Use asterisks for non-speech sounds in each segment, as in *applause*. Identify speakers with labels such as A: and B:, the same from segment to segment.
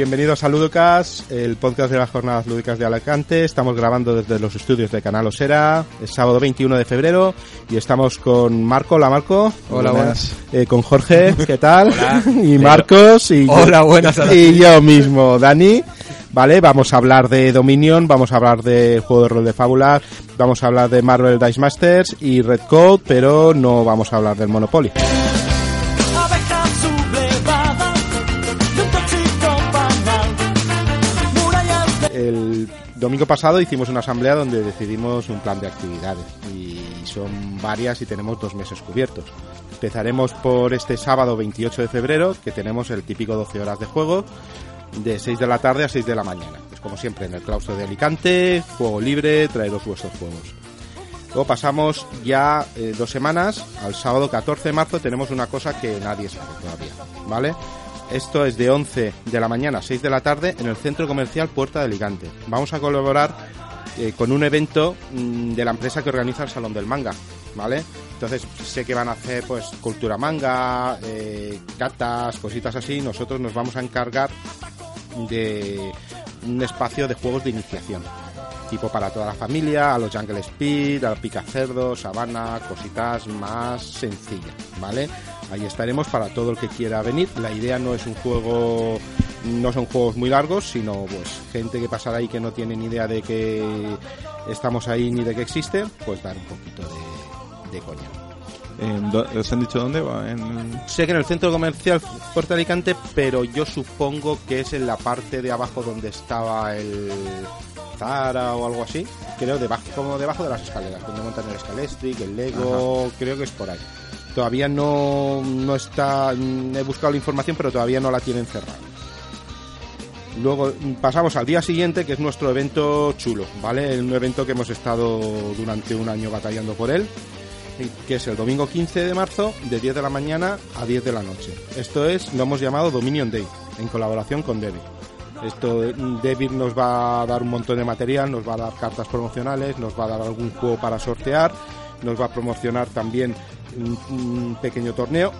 A: bienvenidos a Ludocas, el podcast de las jornadas lúdicas de Alicante. Estamos grabando desde los estudios de Canal Osera, es sábado 21 de febrero y estamos con Marco. Hola Marco.
B: Hola, buenas.
A: Eh, con Jorge, *laughs* ¿qué tal?
B: Hola. *laughs*
A: y Marcos y
B: Hola, buenas. *laughs*
A: y yo mismo, Dani. Vale, vamos a hablar de Dominion, vamos a hablar de juego de rol de fábulas, vamos a hablar de Marvel Dice Masters y Red Code, pero no vamos a hablar del Monopoly. Domingo pasado hicimos una asamblea donde decidimos un plan de actividades y son varias y tenemos dos meses cubiertos. Empezaremos por este sábado 28 de febrero, que tenemos el típico 12 horas de juego, de 6 de la tarde a 6 de la mañana. Pues como siempre en el claustro de Alicante, juego libre, traeros vuestros juegos. Luego pasamos ya eh, dos semanas, al sábado 14 de marzo tenemos una cosa que nadie sabe todavía, ¿vale? Esto es de 11 de la mañana a 6 de la tarde en el Centro Comercial Puerta de Alicante. Vamos a colaborar eh, con un evento mm, de la empresa que organiza el Salón del Manga, ¿vale? Entonces sé que van a hacer pues cultura manga, eh, catas, cositas así. Nosotros nos vamos a encargar de un espacio de juegos de iniciación. Tipo para toda la familia, a los Jungle Speed, a Picacerdo, Sabana, cositas más sencillas, ¿vale? Ahí estaremos para todo el que quiera venir. La idea no es un juego, no son juegos muy largos, sino pues gente que pasará ahí que no tiene ni idea de que estamos ahí ni de que existe, pues dar un poquito de, de coña.
B: ¿Os han dicho dónde va? En...
A: Sé que en el centro comercial Puerto Alicante, pero yo supongo que es en la parte de abajo donde estaba el Zara o algo así. Creo debajo, como debajo de las escaleras, donde montan el Scalestric, el Lego, creo que es por ahí. Todavía no, no está, mm, he buscado la información, pero todavía no la tienen cerrada. Luego mm, pasamos al día siguiente, que es nuestro evento chulo, ¿vale? Un evento que hemos estado durante un año batallando por él, que es el domingo 15 de marzo, de 10 de la mañana a 10 de la noche. Esto es, lo hemos llamado Dominion Day, en colaboración con Debbie. Esto, mm, David nos va a dar un montón de material, nos va a dar cartas promocionales, nos va a dar algún juego para sortear, nos va a promocionar también un, pequeño torneo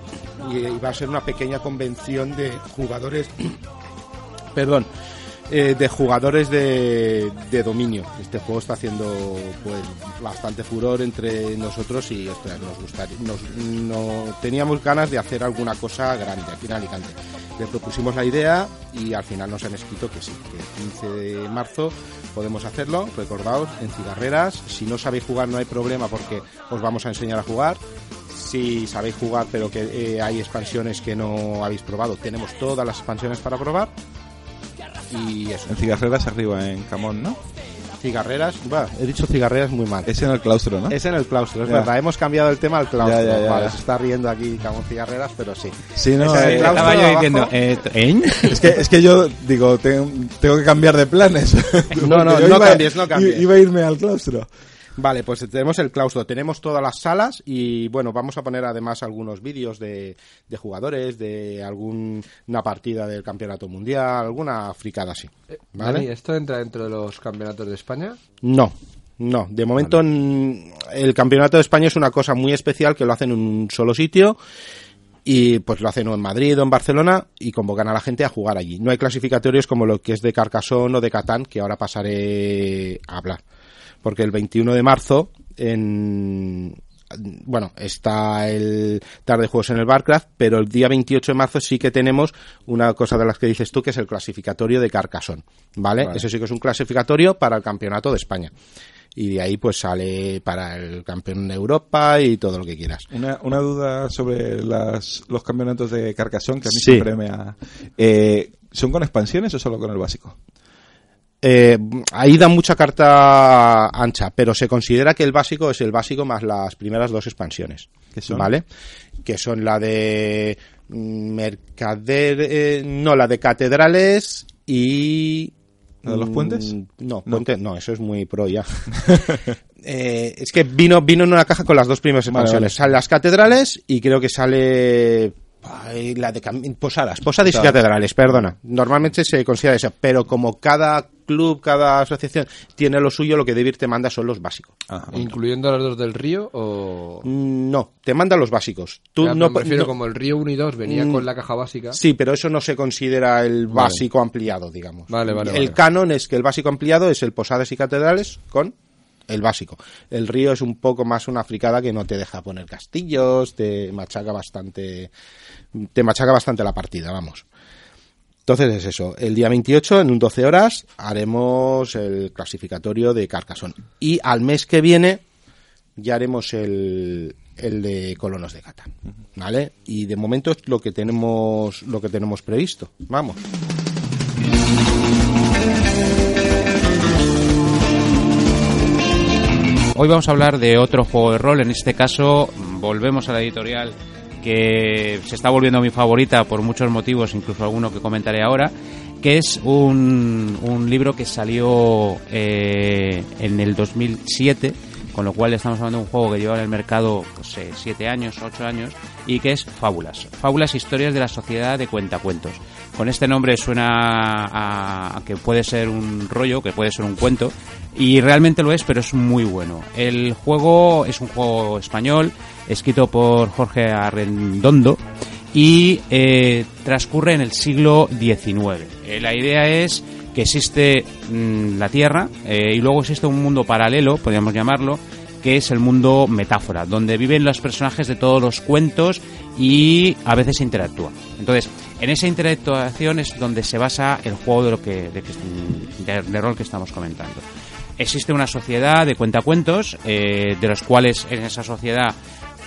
A: y va a ser una pequeña convención de jugadores, *clears throat* perdón, eh, de jugadores de, de dominio. Este juego está haciendo pues bastante furor entre nosotros y ostras, nos gustaría, nos, no, teníamos ganas de hacer alguna cosa grande aquí en Alicante. Le propusimos la idea y al final nos han escrito que sí, que el 15 de marzo podemos hacerlo, recordaos, en cigarreras. Si no sabéis jugar no hay problema porque os vamos a enseñar a jugar. Si sabéis jugar pero que eh, hay expansiones que no habéis probado, tenemos todas las expansiones para probar. Y eso,
B: En Cigarreras arriba, en Camón, ¿no?
A: cigarreras, bah, he dicho cigarreras muy mal.
B: Es en el claustro, ¿no?
A: Es en el claustro, es
B: Ya.
A: verdad. Hemos cambiado el tema al claustro.
B: Ya, ya, ya,
A: vale,
B: ya.
A: se está riendo aquí Camón Cigarreras, pero sí.
B: Sí, no,
A: Es en el
B: eh,
A: claustro
C: Estaba yo diciendo, eh, ¿eh?
B: es, que, es que yo digo, tengo, tengo que cambiar de planes.
A: No, no, *laughs* no
B: iba-
A: cambies, no cambies.
B: Iba a irme al claustro.
A: Vale, pues tenemos el claustro, tenemos todas las salas y bueno, vamos a poner además algunos vídeos de, de jugadores, de alguna partida del campeonato mundial, alguna fricada así.
D: Dani,
A: ¿Vale?
D: ¿esto entra dentro de los campeonatos de España?
A: No, no. De momento el campeonato de España es una cosa muy especial que lo hacen en un solo sitio y pues lo hacen o en Madrid o en Barcelona y convocan a la gente a jugar allí. No hay clasificatorios como lo que es de Carcassonne o de Catán, que ahora pasaré a hablar. Porque el 21 de marzo en bueno, está el tarde de juegos en el Barcraft, pero el día 28 de marzo sí que tenemos una cosa de las que dices tú, que es el clasificatorio de Carcassonne, ¿vale?
B: Vale.
A: Eso sí que es un clasificatorio para el campeonato de España. Y de ahí pues sale para el campeón de Europa y todo lo que quieras.
B: Una, una duda sobre las, los campeonatos de Carcassonne, que a mí
A: Sí.
B: siempre me ha... Eh, ¿Son con expansiones o solo con el básico?
A: Eh, ahí da mucha carta ancha, pero se considera que el básico es el básico más las primeras dos expansiones.
B: ¿Qué son?
A: ¿Vale? Que son la de mm, Mercader, eh, no, la de Catedrales y...
B: ¿La de los
A: mm,
B: puentes?
A: No, puente, no, eso es muy pro ya. *laughs* Eh, es que vino, vino en una caja con las dos primeras
B: Vale,
A: expansiones.
B: vale.
A: Salen las catedrales y creo que sale Ay, la de cam- posadas, posadas y catedrales, perdona. Normalmente se considera eso, pero como cada club, cada asociación tiene lo suyo, lo que Debir te manda son los básicos.
B: Ajá.
D: ¿Incluyendo a los dos del río o...?
A: Mm, No, te manda los básicos. Tú
D: Ya,
A: no,
D: me refiero
A: no-
D: como el río 1 y 2 venía
A: Mm,
D: con la caja básica.
A: Sí, pero eso no se considera el
D: Vale.
A: básico ampliado, digamos.
D: Vale, vale,
A: El
D: vale.
A: canon es que el básico ampliado es el posadas y catedrales con el básico. El río es un poco más una fricada que no te deja poner castillos, te machaca bastante, te machaca bastante la partida, vamos. Entonces es eso, el día 28 en un 12 horas haremos el clasificatorio de Carcassonne y al mes que viene ya haremos el, el de colonos de Cata, ¿vale? Y de momento es lo que tenemos lo que tenemos previsto. Vamos.
C: Hoy vamos a hablar de otro juego de rol, en este caso volvemos a la editorial que se está volviendo mi favorita por muchos motivos, incluso alguno que comentaré ahora, que es un, un libro que salió eh, en el 2007, con lo cual estamos hablando de un juego que lleva en el mercado pues, eh, siete años, ocho años, y que es Fábulas. Fábulas, historias de la sociedad de cuentacuentos. Con este nombre suena a que puede ser un rollo, que puede ser un cuento, y realmente lo es, pero es muy bueno. El juego es un juego español, escrito por Jorge Arrendondo, y eh, transcurre en el siglo XIX. Eh, la idea es que existe mm, la Tierra eh, y luego existe un mundo paralelo, podríamos llamarlo, que es el mundo metáfora, donde viven los personajes de todos los cuentos y a veces interactúan. Entonces, en esa interactuación es donde se basa el juego de lo que de rol que estamos comentando. Existe una sociedad de cuentacuentos, eh, de los cuales en esa sociedad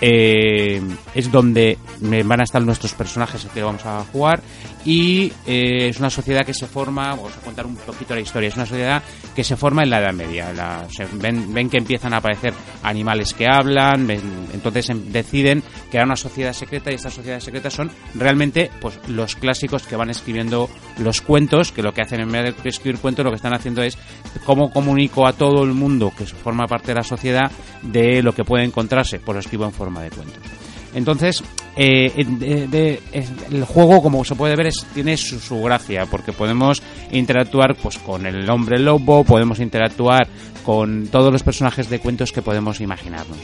C: eh, es donde van a estar nuestros personajes que vamos a jugar y eh, es una sociedad que se forma, vamos a contar un poquito la historia, es una sociedad que se forma en la Edad Media. La- ven, ven que empiezan a aparecer animales que hablan, entonces em- deciden crear una sociedad secreta y estas sociedades secretas son realmente pues los clásicos que van escribiendo los cuentos, que lo que hacen en vez de escribir cuentos lo que están haciendo es cómo comunico a todo el mundo que forma parte de la sociedad de lo que puede encontrarse, pues lo escribo en forma de cuentos. Entonces, eh, es- el juego, como se puede ver, es- tiene su, gracia, porque podemos interactuar pues con el hombre lobo, podemos interactuar con todos los personajes de cuentos que podemos imaginarnos.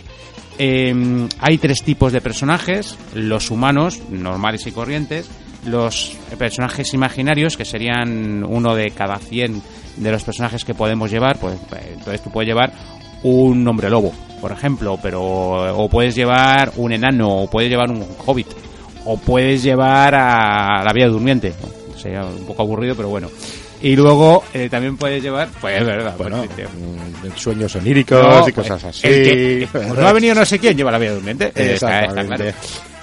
C: Eh, hay tres tipos de personajes, los humanos, normales y corrientes, los personajes imaginarios, que serían uno de cada 100 de los personajes que podemos llevar, pues eh, entonces tú puedes llevar un hombre lobo, por ejemplo, pero o puedes llevar un enano, o puedes llevar un hobbit, o puedes llevar a la vía durmiente. Sería un poco aburrido, pero bueno. Y luego eh, también puedes llevar, pues es verdad,
A: Bueno,
C: pues, sí.
A: mm, sueños oníricos
C: No,
A: y cosas
C: pues,
A: así.
C: que- pues *laughs* no ha venido no sé quién, lleva la vía durmiente. eh, está- está claro.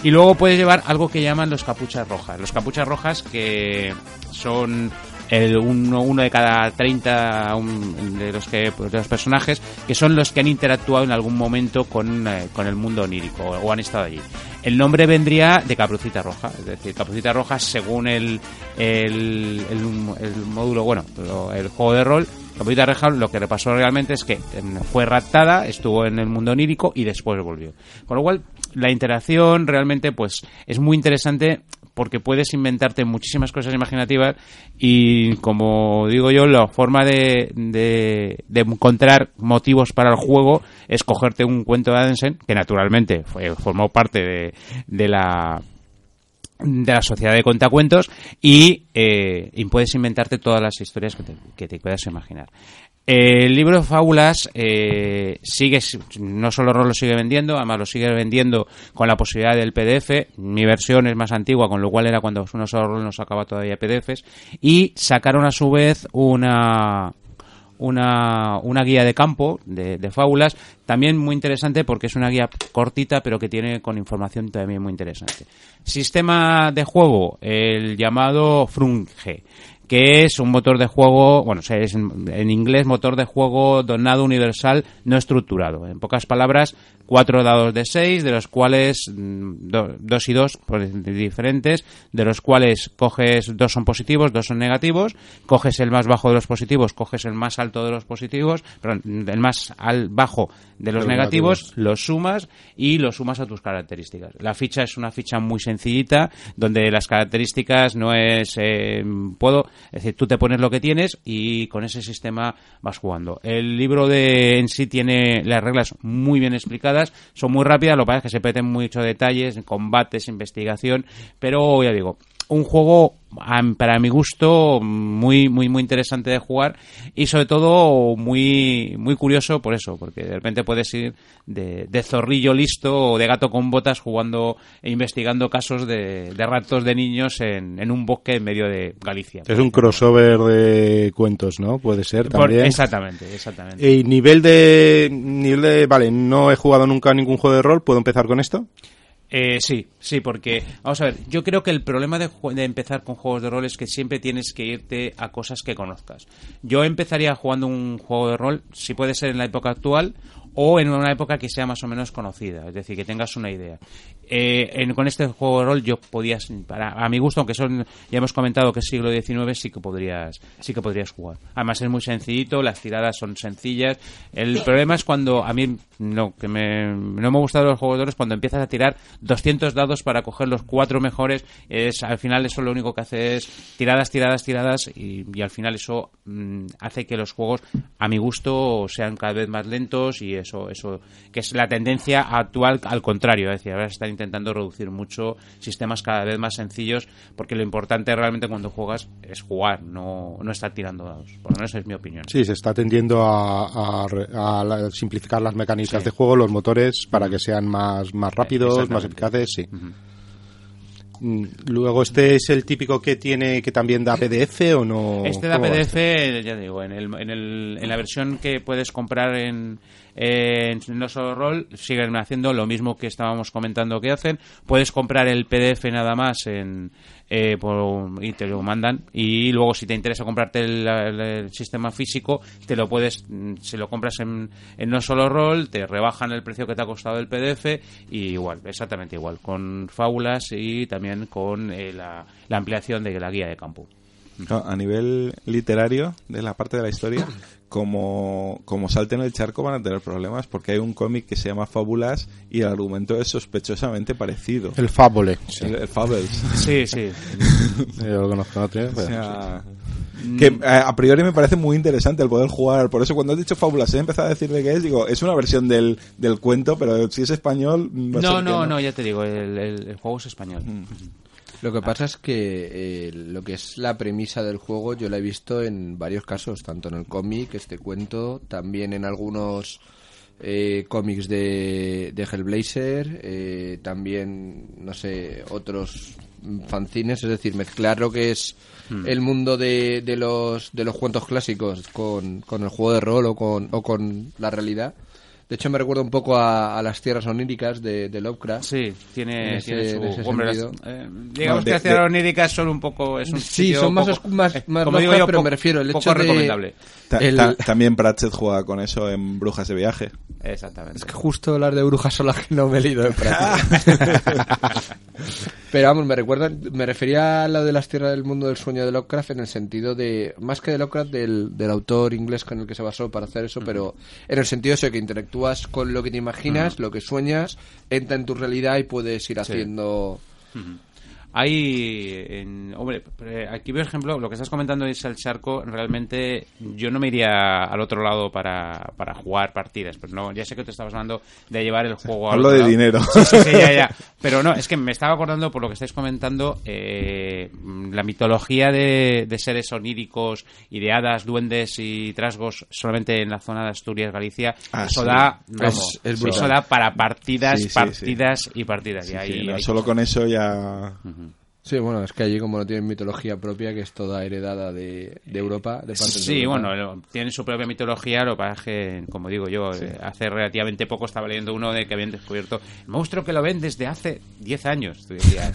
C: Y luego puedes llevar algo que llaman los capuchas rojas. Los capuchas rojas que son el uno, uno de cada 30 un- de los que de los personajes que son los que han interactuado en algún momento con, eh, con el mundo onírico o, han estado allí. El nombre vendría de Caprucita Roja, es decir, Caprucita Roja según el, el, el- el módulo, bueno, el juego de rol, Caprucita Roja lo que le pasó realmente es que fue raptada, estuvo en el mundo onírico y después volvió. Con lo cual, la interacción realmente pues es muy interesante porque puedes inventarte muchísimas cosas imaginativas y como digo yo, la forma de, de, encontrar motivos para el juego es cogerte un cuento de Adensen, que naturalmente fue, formó parte de, de la de la sociedad de contacuentos y, eh, y puedes inventarte todas las historias que te, que te puedas imaginar. El libro de fábulas eh, sigue, no solo Rol lo sigue vendiendo, además lo sigue vendiendo con la posibilidad del PDF. Mi versión es más antigua, con lo cual era cuando uno solo Rol no sacaba todavía PDFs. Y sacaron a su vez una, una, una guía de campo de, de fábulas, también muy interesante porque es una guía cortita pero que tiene con información también muy interesante. Sistema de juego, el llamado Frunge, que es un motor de juego, bueno, es en inglés motor de juego donado universal no estructurado. En pocas palabras, cuatro dados de seis, de los cuales mm, do- dos y dos diferentes, de los cuales coges dos son positivos, dos son negativos, coges el más bajo de los positivos, coges el más alto de los positivos, perdón, el más al bajo de los
A: Los
C: negativos,
A: negativos.
C: los sumas y los sumas a tus características. La ficha es una ficha muy sencillita, donde las características no es eh, puedo, es decir, tú te pones lo que tienes y con ese sistema vas jugando. El libro de en sí tiene las reglas muy bien explicadas, son muy rápidas, lo que pasa es que se peten mucho detalles, combates, investigación, pero ya digo, un juego para mi gusto muy muy muy interesante de jugar y sobre todo muy muy curioso por eso porque de repente puedes ir de, de zorrillo listo o de gato con botas jugando e investigando casos de, de ratos de niños en, en un bosque en medio de Galicia
A: Es un crossover de cuentos, ¿no? Puede ser
C: Por-
A: también.
C: exactamente exactamente
A: Y nivel de, nivel de... Vale, no he jugado nunca ningún juego de rol. ¿Puedo empezar con esto?
C: Eh, sí, sí, porque, vamos a ver, yo creo que el problema de, de empezar con juegos de rol es que siempre tienes que irte a cosas que conozcas. Yo empezaría jugando un juego de rol, si puede ser en la época actual, o en una época que sea más o menos conocida, es decir, que tengas una idea. Eh, en- con este juego de rol yo podías, para, a mi gusto, aunque son, ya hemos comentado que es siglo XIX, sí que podrías, sí que podrías jugar. Además es muy sencillito, las tiradas son sencillas. El problema es cuando, a mí, no, que me, no me ha gustado los juegos de rol es cuando empiezas a tirar 200 dados para coger los cuatro mejores, es, al final eso lo único que hace es tiradas, tiradas, tiradas, y, y al final eso mm, hace que los juegos, a mi gusto, sean cada vez más lentos y eso, eso, que es la tendencia actual al contrario, es decir, ahora están intentando reducir mucho sistemas cada vez más sencillos, porque lo importante realmente cuando juegas es jugar, no, no estar tirando dados. Por lo menos es mi opinión.
A: Sí, se está tendiendo a, a a simplificar las mecánicas
C: Sí.
A: de juego, los motores, para que sean más, más rápidos, más eficaces, sí. Mm, Luego, ¿este es el típico que tiene que también da PDF o no?
C: Este da
A: ¿Cómo va
C: PDF, ya digo, en, el, en, el, en la versión que puedes comprar en, en No Solo Roll, siguen haciendo lo mismo que estábamos comentando que hacen. Puedes comprar el PDF nada más en, eh, por- y te lo mandan. Y luego, si te interesa comprarte el, sistema físico, te lo puedes, mm, si lo compras en, en No Solo Roll, te rebajan el precio que te ha costado el PDF. Y igual, exactamente igual, con fábulas y también con eh, la, ampliación de la guía de campo.
B: No, a nivel literario, de la parte de la historia, como, como salten el charco van a tener problemas porque hay un cómic que se llama Fábulas y el argumento es sospechosamente parecido.
A: El Fable. Sí.
B: El- el Fables.
C: Sí, sí. *laughs*
A: Yo lo conozco, no tiene,
B: O
A: pero-
B: sea, que eh, a priori me parece muy interesante el poder jugar. Por eso cuando has dicho Fábulas he empezado a decir de qué es, digo, es una versión del, del cuento, pero si es español...
C: No,
B: que
C: no, no, ya te digo, el, el- el juego es español.
D: Lo que pasa es que eh, lo que es la premisa del juego yo la he visto en varios casos, tanto en el cómic, este cuento, también en algunos eh, cómics de, de Hellblazer, eh, también, no sé, otros fanzines, es decir, mezclar lo que es el mundo de, de los de los cuentos clásicos con, con el juego de rol o con, o con la realidad. De hecho, me recuerda un poco a, a las tierras oníricas de, de Lovecraft.
C: Sí, tiene,
D: En ese-
C: tiene su... hombre, las-
D: sentido.
C: eh, digamos
B: Bueno, de-
C: que las tierras
B: de-
C: oníricas son un poco... Es un
D: Sí,
C: sitio
D: son más
C: poco-
D: más-
C: eh,
D: más
C: como digo
D: Lovecraft,
C: yo,
D: pero
C: poco-
D: me refiero, el
C: poco
D: hecho de-
C: recomendable.
B: Ta-
D: el-
B: ta- también Pratchett juega con eso en Brujas de Viaje.
C: Exactamente.
D: Es que justo las de brujas son las que no me he leído de *laughs* práctica. Pero vamos, me recuerda, me refería a lo de las tierras del mundo del sueño de Lovecraft en el sentido de, más que de Lovecraft, del, del autor inglés con el que se basó para hacer eso, pero en el sentido de que interactúas con lo que te imaginas, lo que sueñas, entra en tu realidad y puedes ir haciendo...
C: Hay, en- hombre, eh, aquí por ejemplo, lo que estás comentando es el charco, realmente yo no me iría al otro lado para, para jugar partidas, pero no, ya sé que te estabas hablando de llevar el juego al
B: Hablo de
C: lado.
B: dinero.
C: Sí, sí, sí, ya, ya. *laughs* Pero no, es que me estaba acordando por lo que estáis comentando, eh, la mitología de, de seres oníricos y de hadas, duendes y trasgos solamente en la zona de Asturias, Galicia,
B: Ah,
C: eso
B: sí.
C: da, vamos,
D: Es- es
C: eso da para partidas, partidas y partidas. y ahí
B: no, solo con eso ya...
D: Sí, bueno, es que allí como no tienen mitología propia, que es toda heredada de, de Europa, de parte de
C: Sí,
D: Europa.
C: bueno, lo- tienen su propia mitología, lo que pasa es que, como digo yo, eh, hace relativamente poco estaba leyendo uno de que habían descubierto el monstruo que lo ven desde hace 10 años. Tú decías,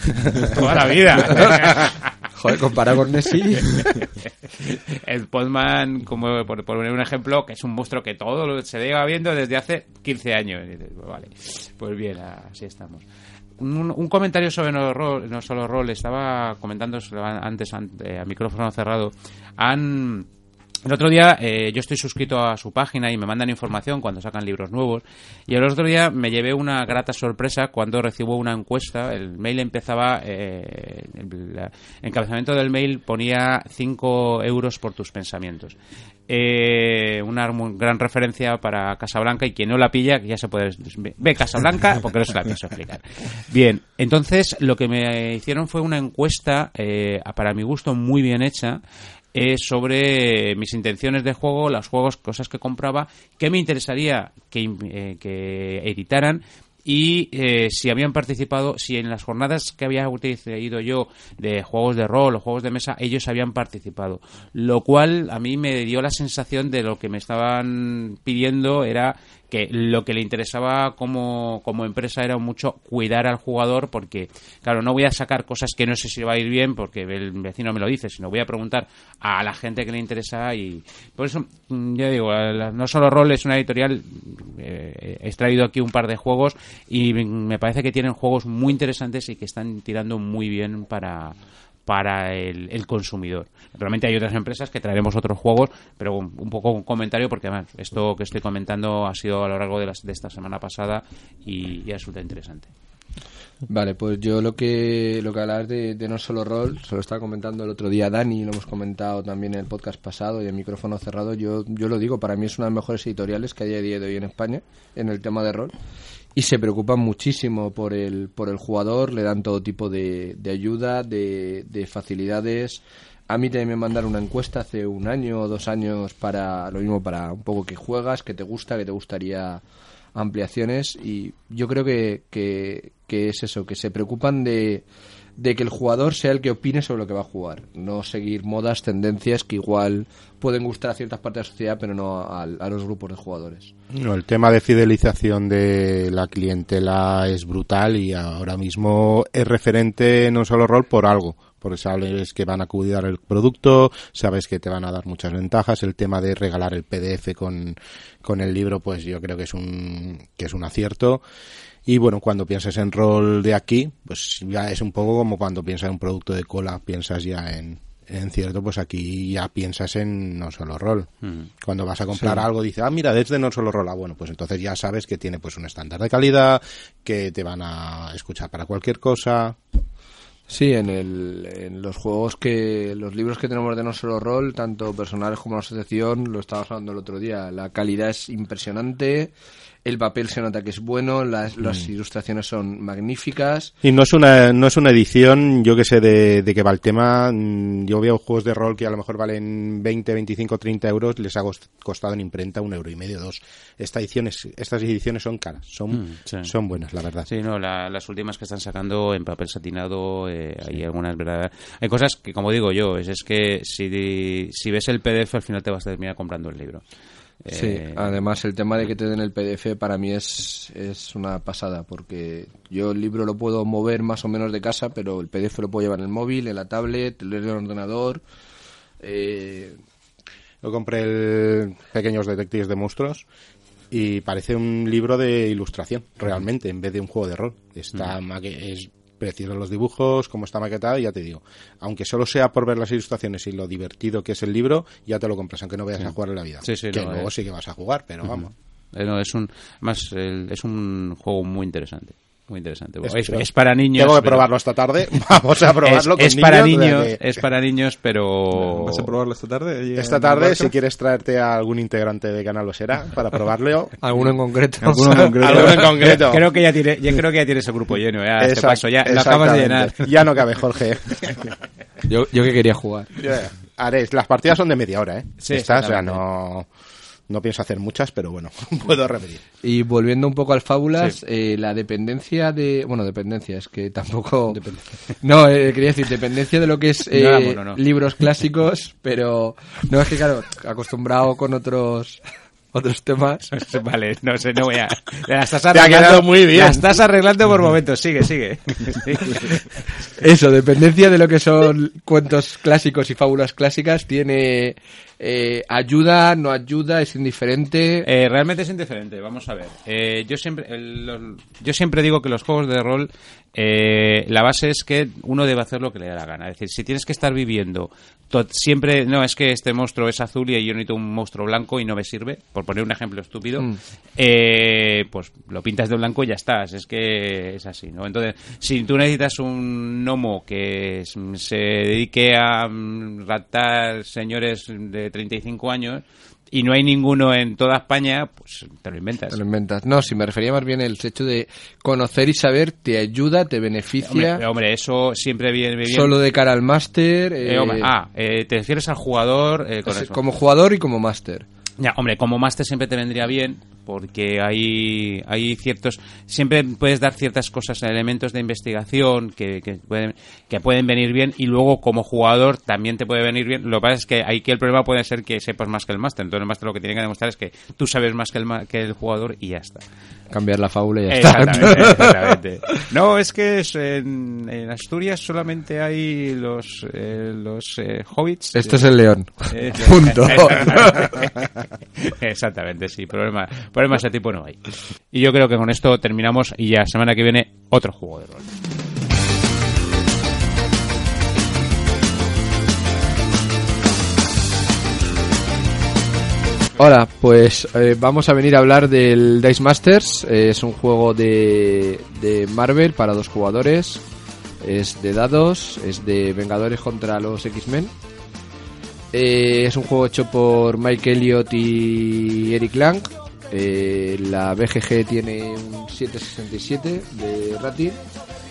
C: *laughs* toda la vida. *laughs*
D: Joder, comparado con Nessie. *laughs*
C: el Podman, como por, poner un ejemplo, que es un monstruo que todo se lleva viendo desde hace 15 años. Y dices, pues vale, pues bien, así estamos. Un, comentario sobre no, rol, solo rol, estaba comentando antes an- eh, a micrófono cerrado. Han el otro día eh, yo estoy suscrito a su página y me mandan información cuando sacan libros nuevos. Y el otro día me llevé una grata sorpresa cuando recibo una encuesta. El mail empezaba, eh, el la- encabezamiento del mail ponía 5 euros por tus pensamientos. Eh, una gran referencia para Casablanca y quien no la pilla, que ya se puede... Ve Casablanca *laughs* porque no se la pienso explicar. Bien, entonces lo que me hicieron fue una encuesta, eh, para mi gusto, muy bien hecha, eh, sobre mis intenciones de juego, los juegos, cosas que compraba, qué me interesaría que, eh, que editaran y eh, si habían participado, si en las jornadas que había utilizado yo de juegos de rol o juegos de mesa, ellos habían participado. Lo cual a mí me dio la sensación de lo que me estaban pidiendo era que lo que le interesaba como, como empresa era mucho cuidar al jugador porque, claro, no voy a sacar cosas que no sé si va a ir bien porque el vecino me lo dice, sino voy a preguntar a la gente que le interesa y por eso, mm, ya digo, no solo rol es una editorial, eh, he extraído aquí un par de juegos y me parece que tienen juegos muy interesantes y que están tirando muy bien para para el, el consumidor. Realmente hay otras empresas que traeremos otros juegos, pero un, poco un comentario porque además esto que estoy comentando ha sido a lo largo de, las- de esta semana pasada y, resulta interesante.
D: Vale, pues yo lo que lo que hablar de, de no solo rol, se lo estaba comentando el otro día Dani, lo hemos comentado también en el podcast pasado y en micrófono cerrado, yo, yo lo digo, para mí es una de las mejores editoriales que hay a día de hoy en España en el tema de rol y se preocupan muchísimo por el, por el jugador, le dan todo tipo de, de ayuda, de, de facilidades. A mí también me mandaron una encuesta hace un año o dos años para lo mismo, para un poco que juegas, que te gusta, que te gustaría ampliaciones y yo creo que, que, que es eso, que se preocupan de, de que el jugador sea el que opine sobre lo que va a jugar, no seguir modas, tendencias que igual pueden gustar a ciertas partes de la sociedad pero no a, los grupos de jugadores.
A: No, el tema de fidelización de la clientela es brutal y ahora mismo es referente no solo rol por algo, porque sabes que van a cuidar el producto, sabes que te van a dar muchas ventajas, el tema de regalar el PDF con, con el libro, pues yo creo que es un, que es un acierto. Y bueno, cuando piensas en rol de aquí, pues ya es un poco como cuando piensas en un producto de cola, piensas ya en, en cierto, pues aquí ya piensas en no solo rol. Cuando vas a comprar algo, dices, ah, mira, desde no solo rol, ah, bueno, pues entonces ya sabes que tiene pues un estándar de calidad, que te van a escuchar para cualquier cosa.
D: Sí, en, el, en los juegos que, los libros que tenemos de no solo rol, tanto personales como la asociación, lo estábamos hablando el otro día, la calidad es impresionante, el papel se nota que es bueno, las, las ilustraciones son magníficas.
A: Y no es una, no es una edición, yo que sé de, de qué va el tema. mm, Yo veo juegos de rol que a lo mejor valen 20, 25, 30 euros, les ha cost- costado en imprenta un euro y medio, dos. Esta edición es- estas ediciones son caras, son,
C: Mm, sí.
A: son buenas, la verdad.
C: Sí, no, la- las últimas que están sacando en papel satinado, eh, hay algunas verdad. Hay cosas que, como digo yo, es, es que si, si ves el PDF al final te vas a terminar comprando el libro.
D: Sí,
C: Eh,
D: además el tema de que te den el PDF para mí es, es una pasada, porque yo el libro lo puedo mover más o menos de casa, pero el PDF lo puedo llevar en el móvil, en la tablet, en el ordenador. Eh,
A: Yo compré el Pequeños Detectives de Monstruos y parece un libro de ilustración, realmente, en vez de un juego de rol. Está maque- es precioso los dibujos, cómo está maquetado, y ya te digo. Aunque solo sea por ver las ilustraciones y lo divertido que es el libro, ya te lo compras, aunque no vayas a jugar en la vida.
C: Sí, sí,
A: que
C: no,
A: luego
C: eh.
A: sí que vas a jugar, pero vamos.
C: eh, no, es un, más, el- es un juego muy interesante. Muy interesante.
A: Es-
C: Es, es para niños.
A: Tengo que
C: pero-
A: probarlo esta tarde. *laughs* Vamos a probarlo
C: es,
A: con
C: es para
A: niños, o
C: es para niños, pero
B: ¿Vas a probarlo esta tarde?
A: Esta tarde, si quieres traerte a algún integrante de Canal Lo Será para probarlo. *laughs*
D: ¿Alguno en concreto?
B: Alguno en concreto. *laughs*
A: Alguno en concreto.
C: Creo que ya tiene, yo creo que ya tienes el grupo lleno, ya, este paso, ya lo acabas de llenar.
A: Ya no cabe, Jorge.
D: Yo, yo que quería jugar.
A: Haré, las partidas son de media hora, ¿eh?
C: Sí,
A: Estas, o sea, no, no pienso hacer muchas, pero bueno, *laughs* puedo repetir.
D: Y volviendo un poco al Fábulas, eh, la dependencia de... Bueno, dependencia, es que tampoco... *laughs* *laughs* No, eh, quería decir, dependencia de lo que es eh,
C: No, no,
D: libros clásicos, pero... No, es que claro, acostumbrado con otros... otros temas.
C: Vale, no sé, no voy a... La estás
A: ha
C: arreglando
A: quedado muy bien.
C: La estás arreglando por momentos, sigue, sigue.
D: Eso, dependencia de lo que son cuentos clásicos y fábulas clásicas, tiene eh, ayuda, no ayuda, es indiferente.
C: Eh, realmente es indiferente, vamos a ver. Eh, yo siempre el- los- yo siempre digo que los juegos de rol eh, la base es que uno debe hacer lo que le da la gana. Es decir, si tienes que estar viviendo siempre, no, es que este monstruo es azul y yo necesito un monstruo blanco y no me sirve, por poner un ejemplo estúpido,
D: Mm.
C: eh, pues lo pintas de blanco y ya estás. Es que es así, ¿no? Entonces, si tú necesitas un gnomo que se dedique a mm, raptar señores de 35 años y no hay ninguno en toda España, pues te lo inventas.
D: Te lo inventas. No, si me refería más bien el hecho de conocer y saber te ayuda, te beneficia,
C: Hombre, hombre, eso siempre viene bien.
D: solo de cara al máster.
C: Eh,
D: eh,
C: ah, eh, te refieres al jugador eh, con
D: es-
C: eso.
D: como jugador y como máster.
C: Ya, hombre, como máster siempre te vendría bien porque hay, hay ciertos... Siempre puedes dar ciertas cosas, elementos de investigación que, que, pueden, que pueden venir bien y luego como jugador también te puede venir bien. Lo que pasa es que aquí el problema puede ser que sepas más que el máster. Entonces el máster lo que tiene que demostrar es que tú sabes más que el, que el jugador y ya está.
D: Cambiar la fábula y ya
C: Exactamente,
D: está. *laughs*
C: exactamente. No, es que es en, en Asturias solamente hay los, eh, los eh, hobbits.
D: Esto es el león.
C: Eh, *laughs*
D: Punto. *laughs*
C: Exactamente, sí. Problema, problema de tipo no hay. Y yo creo que con esto terminamos y ya semana que viene otro juego de rol.
D: Hola, pues eh, vamos a venir a hablar del Dice Masters. Eh, es un juego de, de Marvel para dos jugadores. Es de dados, es de Vengadores contra los X-Men. Eh, es un juego hecho por Mike Elliott y Eric Lang. Eh, la BGG tiene un 767 de rating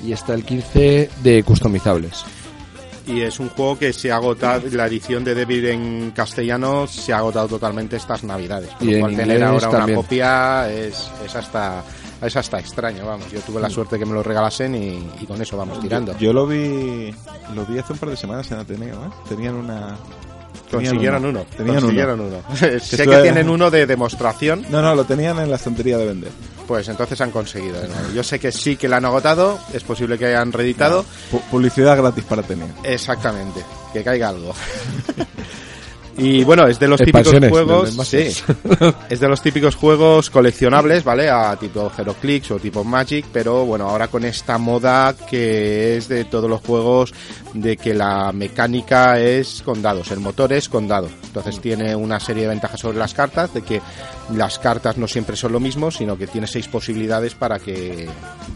D: y está el 15 de customizables.
A: Y es un juego que se ha agotado, la edición de Devil en castellano se ha agotado totalmente estas navidades. Por
D: Y
A: lo cual tener ahora
D: también.
A: una copia es, es hasta es hasta extraño, vamos. Yo tuve la
D: Mm.
A: suerte que me lo regalasen y, y con eso vamos tirando.
B: Yo lo vi lo vi hace un par de semanas en Ateneo, ¿eh? Tenían una...
A: consiguieron uno.
B: Tenían
A: consiguieron
B: uno.
A: uno. sé *laughs* que tienen uno de demostración,
B: No, no, lo tenían en la estantería de vender.
A: pues entonces han conseguido. Yo sé que sí que la han agotado, es posible que hayan reeditado.
B: Pu- Publicidad gratis para Ateneo.
A: Exactamente, que caiga algo. *laughs* Y bueno, es de los típicos juegos, sí, *laughs* es de los típicos juegos coleccionables, ¿vale? A tipo Heroclix o tipo Magic, pero bueno, ahora con esta moda que es de todos los juegos de que la mecánica es con dados, el motor es con dados. Entonces tiene una serie de ventajas sobre las cartas, de que las cartas no siempre son lo mismo, sino que tiene seis posibilidades para que,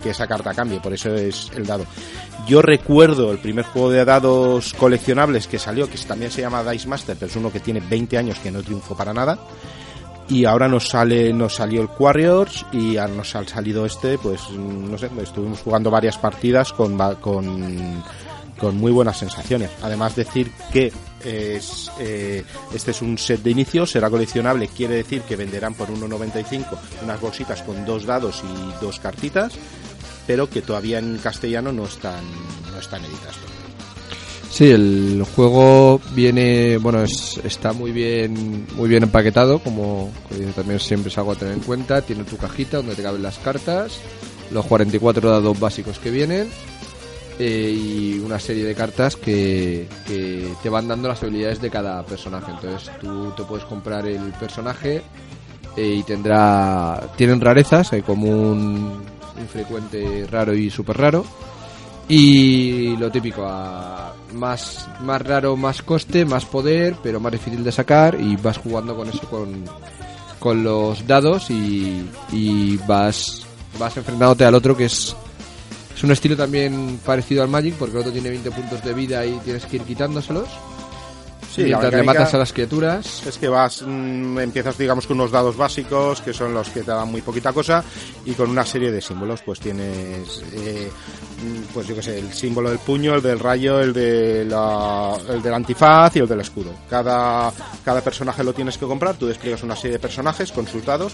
A: que esa carta cambie, por eso es el dado. Yo recuerdo el primer juego de dados coleccionables que salió, que también se llama Dice Master, pero es que tiene 20 años que no triunfó para nada. Y ahora nos sale, nos salió el Warriors y nos ha salido este, pues no sé, estuvimos jugando varias partidas con, con, con muy buenas sensaciones. Además decir que es, eh, este es un set de inicio, será coleccionable, quiere decir que venderán por 1,95 unas bolsitas con dos dados y dos cartitas, pero que todavía en castellano no están, no están editadas.
D: Sí, el juego viene, bueno, es, está muy bien, muy bien empaquetado, como también siempre es algo a tener en cuenta. Tiene tu cajita donde te caben las cartas, los 44 dados básicos que vienen eh, y una serie de cartas que, que te van dando las habilidades de cada personaje. Entonces tú te puedes comprar el personaje eh, y tendrá, tienen rarezas, hay como un infrecuente raro y super raro. Y lo típico, más, más raro, más coste, más poder, pero más difícil de sacar y vas jugando con eso con, con los dados y, y vas, vas enfrentándote al otro que es, es un estilo también parecido al Magic porque el otro tiene 20 puntos de vida y tienes que ir quitándoselos.
A: Sí,
D: mientras le
A: mecánica-
D: matas a las criaturas.
A: Es que vas, mm, empiezas digamos con unos dados básicos que son los que te dan muy poquita cosa y con una serie de símbolos pues tienes, eh, mm, pues yo que sé, el símbolo del puño, el del rayo, el, de la, el del antifaz y el del escudo. Cada, cada personaje lo tienes que comprar, tú despliegas una serie de personajes con sus dados.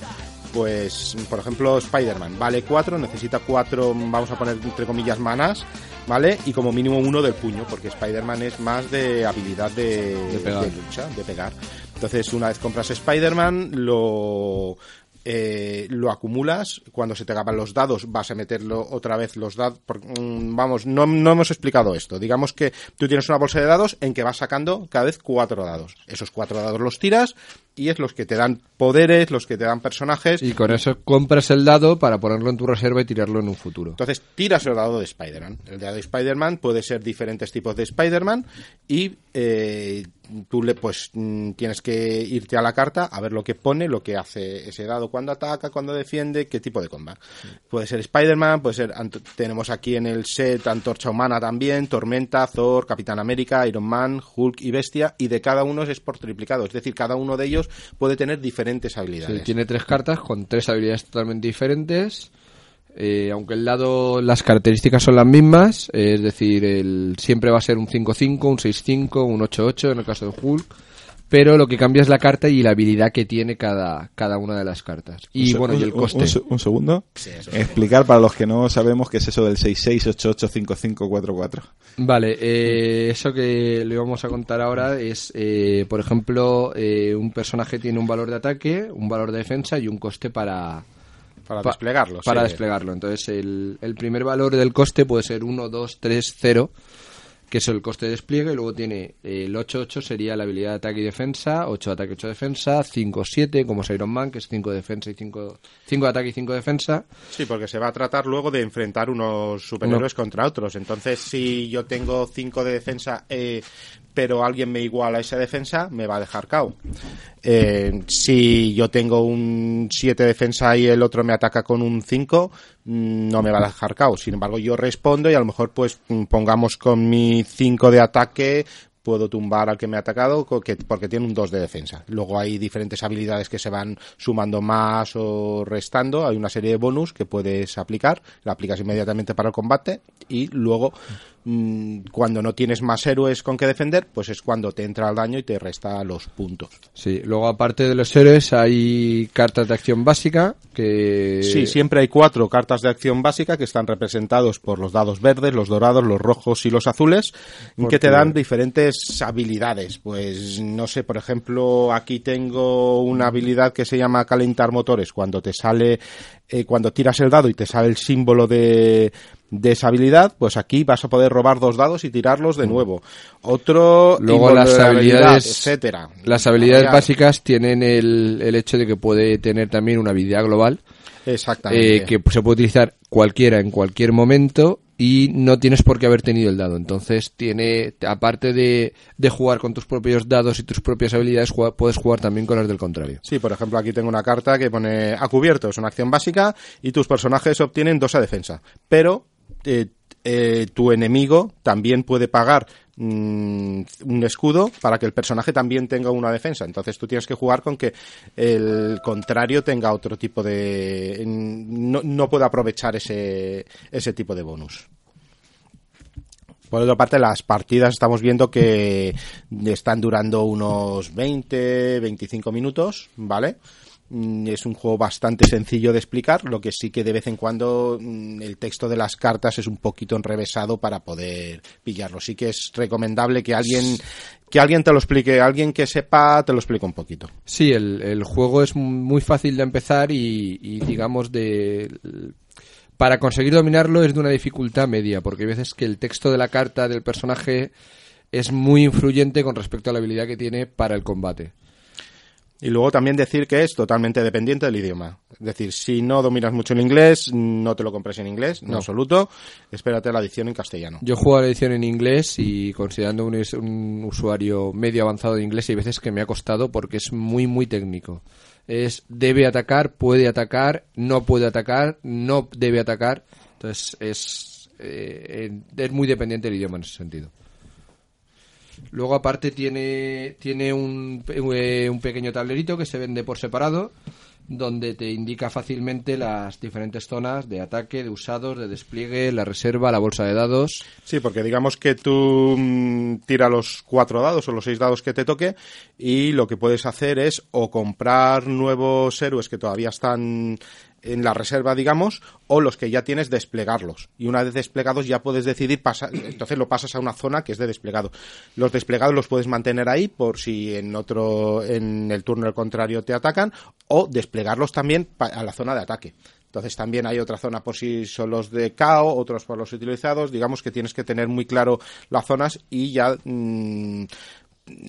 A: Pues, por ejemplo, Spider-Man vale 4, necesita 4, vamos a poner entre comillas, manas, ¿vale? Y como mínimo uno del puño, porque Spider-Man es más de habilidad de,
D: De pegar.
A: de lucha, de pegar. Entonces, una vez compras Spider-Man, lo, eh, lo acumulas, cuando se te acaban los dados vas a meterlo otra vez los dados, vamos, no, no hemos explicado esto, digamos que tú tienes una bolsa de dados en que vas sacando cada vez cuatro dados, esos cuatro dados los tiras y es los que te dan poderes, los que te dan personajes.
D: Y con eso compras el dado para ponerlo en tu reserva y tirarlo en un futuro.
A: Entonces tiras el dado de Spider-Man. El dado de Spider-Man puede ser diferentes tipos de Spider-Man y eh, tú le pues mm, tienes que irte a la carta a ver lo que pone, lo que hace ese dado, cuando ataca, cuando defiende, qué tipo de combat. Puede ser Spider-Man, puede ser tenemos aquí en el set Antorcha Humana también, Tormenta, Thor, Capitán América, Iron Man, Hulk y Bestia y de cada uno es por triplicado, es decir, cada uno de ellos puede tener diferentes habilidades.
D: tiene tres cartas con tres habilidades totalmente diferentes. Eh, aunque el lado, las características son las mismas, eh, es decir, el, siempre va a ser un 5-5, un 6-5, un 8-8 en el caso de Hulk pero lo que cambia es la carta y la habilidad que tiene cada, cada una de las cartas. Y bueno, y el coste.
B: Un, segundo. Explicar para los que no sabemos qué es eso del 66885544.
D: Vale, eh, eso que le vamos a contar ahora es, eh, por ejemplo, eh, un personaje tiene un valor de ataque, un valor de defensa y un coste para,
A: para desplegarlo.
D: Para desplegarlo. Entonces, el, el primer valor del coste puede ser 1, 2, 3, 0 que es el coste de despliegue, y luego tiene el 8-8 sería la habilidad de ataque y defensa, 8 ataque, 8 defensa, 5-7 como es Iron Man, que es 5 defensa y 5, 5 ataque y 5 defensa.
A: Sí, porque se va a tratar luego de enfrentar unos superhéroes contra otros. Entonces, si yo tengo 5 de defensa, eh, pero alguien me iguala esa defensa, me va a dejar KO. Eh, si yo tengo un 7 de defensa y el otro me ataca con un 5, mm, no me va a dejar KO. Sin embargo, yo respondo y a lo mejor, pues, mm, pongamos con mi 5 de ataque, puedo tumbar al que me ha atacado porque tiene un 2 de defensa. Luego hay diferentes habilidades que se van sumando más o restando. Hay una serie de bonus que puedes aplicar. La aplicas inmediatamente para el combate y luego cuando no tienes más héroes con que defender, pues es cuando te entra el daño y te resta los puntos.
D: Sí, luego aparte de los héroes hay cartas de acción básica que...
A: Sí, siempre hay cuatro cartas de acción básica que están representados por los dados verdes, los dorados, los rojos y los azules, que te dan diferentes habilidades. Pues no sé, por ejemplo, aquí tengo una habilidad que se llama calentar motores. Cuando te sale, eh, cuando tiras el dado y te sale el símbolo de de esa habilidad, pues aquí vas a poder robar dos dados y tirarlos de nuevo. Otro,
D: luego las habilidades, etcétera. Las habilidades básicas tienen el, el hecho de que puede tener también una habilidad global.
A: Exactamente.
D: Eh, que se puede utilizar cualquiera en cualquier momento y no tienes por qué haber tenido el dado. Entonces, tiene, aparte de, de, jugar con tus propios dados y tus propias habilidades, puedes jugar también con las del contrario.
A: Sí, por ejemplo, aquí tengo una carta que pone a cubierto, es una acción básica y tus personajes obtienen dos a defensa. Pero eh, eh, tu enemigo también puede pagar mm, un escudo para que el personaje también tenga una defensa. Entonces tú tienes que jugar con que el contrario tenga otro tipo de... no, no pueda aprovechar ese, ese tipo de bonus. Por otra parte, las partidas estamos viendo que están durando unos 20, 25 minutos, ¿vale? Es un juego bastante sencillo de explicar, lo que sí que de vez en cuando mm, el texto de las cartas es un poquito enrevesado para poder pillarlo. Sí que es recomendable que alguien que alguien te lo explique, alguien que sepa te lo explique un poquito.
D: Sí, el, juego es muy fácil de empezar y, y digamos de para conseguir dominarlo es de una dificultad media, porque hay veces que el texto de la carta del personaje es muy influyente con respecto a la habilidad que tiene para el combate.
A: Y luego también decir que es totalmente dependiente del idioma. Es decir, si no dominas mucho el inglés, no te lo compres en inglés, en absoluto. Espérate la edición en castellano.
D: Yo juego la edición en inglés y considerando un, un, usuario medio avanzado de inglés, hay veces que me ha costado porque es muy, muy técnico. Es debe atacar, puede atacar, no puede atacar, no debe atacar. Entonces es, eh, es muy dependiente del idioma en ese sentido. Luego aparte tiene, tiene un, eh, un pequeño tablerito que se vende por separado donde te indica fácilmente las diferentes zonas de ataque, de usados, de despliegue, la reserva, la bolsa de dados.
A: Sí, porque digamos que tú mm, tira los cuatro dados o los seis dados que te toque y lo que puedes hacer es o comprar nuevos héroes que todavía están en la reserva, digamos, o los que ya tienes desplegarlos. Y una vez desplegados ya puedes decidir pasar, entonces lo pasas a una zona que es de desplegado. Los desplegados los puedes mantener ahí por si en otro, en el turno contrario te atacan, o desplegarlos también a la zona de ataque. Entonces también hay otra zona por si son los de KO, otros por los utilizados. Digamos que tienes que tener muy claro las zonas y ya mm,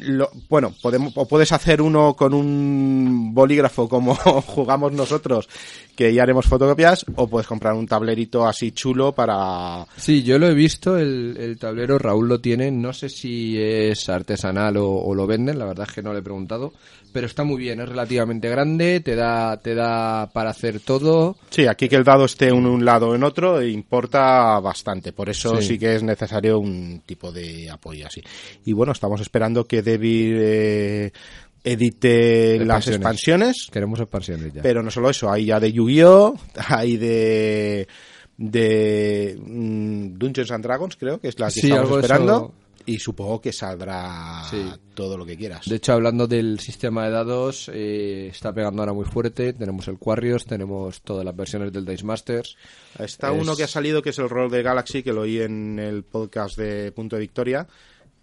A: lo- bueno, podemos, o puedes hacer uno con un bolígrafo como *laughs* jugamos nosotros, que ya haremos fotocopias, o puedes comprar un tablerito así chulo para...
D: Sí, yo lo he visto, el, el tablero Raúl lo tiene, no sé si es artesanal o, o lo venden, la verdad es que no le he preguntado, pero está muy bien, es relativamente grande, te da, te da para hacer todo.
A: Sí, aquí que el dado esté en un lado o en otro importa bastante, por eso sí,
D: Sí.
A: que es necesario un tipo de apoyo así. Y bueno, estamos esperando que David eh, edite las
D: Expansiones. Queremos expansiones ya.
A: Pero no solo eso, hay ya de Yu-Gi-Oh, hay de de mm, Dungeons and Dragons, creo que es la que
D: Sí,
A: estamos esperando.
D: eso.
A: Y supongo que saldrá
D: Sí.
A: todo lo que quieras.
D: De hecho, hablando del sistema de dados, eh, está pegando ahora muy fuerte. Tenemos el Quarrios, tenemos todas las versiones del Dice Masters.
A: Está
D: es-
A: uno que ha salido que es el rol de Galaxy, que lo oí en el podcast de Punto de Victoria,